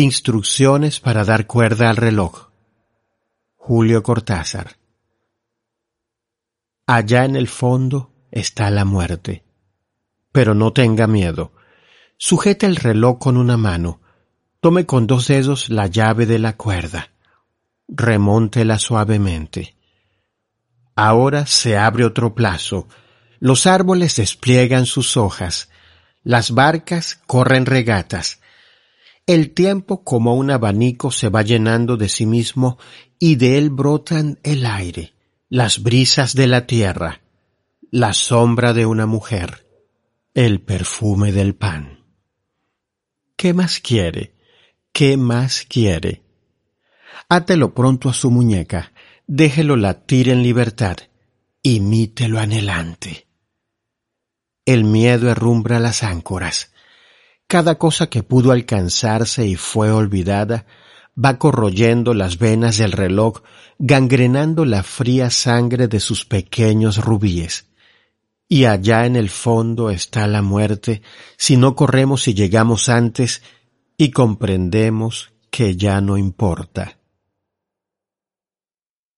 Instrucciones para dar cuerda al reloj. Julio Cortázar. Allá en el fondo está la muerte. Pero no tenga miedo. Sujete el reloj con una mano. Tome con dos dedos la llave de la cuerda. Remóntela suavemente. Ahora se abre otro plazo. Los árboles despliegan sus hojas. Las barcas corren regatas el tiempo como un abanico se va llenando de sí mismo y de él brotan el aire, las brisas de la tierra, la sombra de una mujer, el perfume del pan. ¿Qué más quiere? ¿Qué más quiere? Átelo pronto a su muñeca, déjelo latir en libertad, imítelo anhelante. El miedo herrumbra las áncoras, cada cosa que pudo alcanzarse y fue olvidada va corroyendo las venas del reloj, gangrenando la fría sangre de sus pequeños rubíes. Y allá en el fondo está la muerte si no corremos y llegamos antes y comprendemos que ya no importa.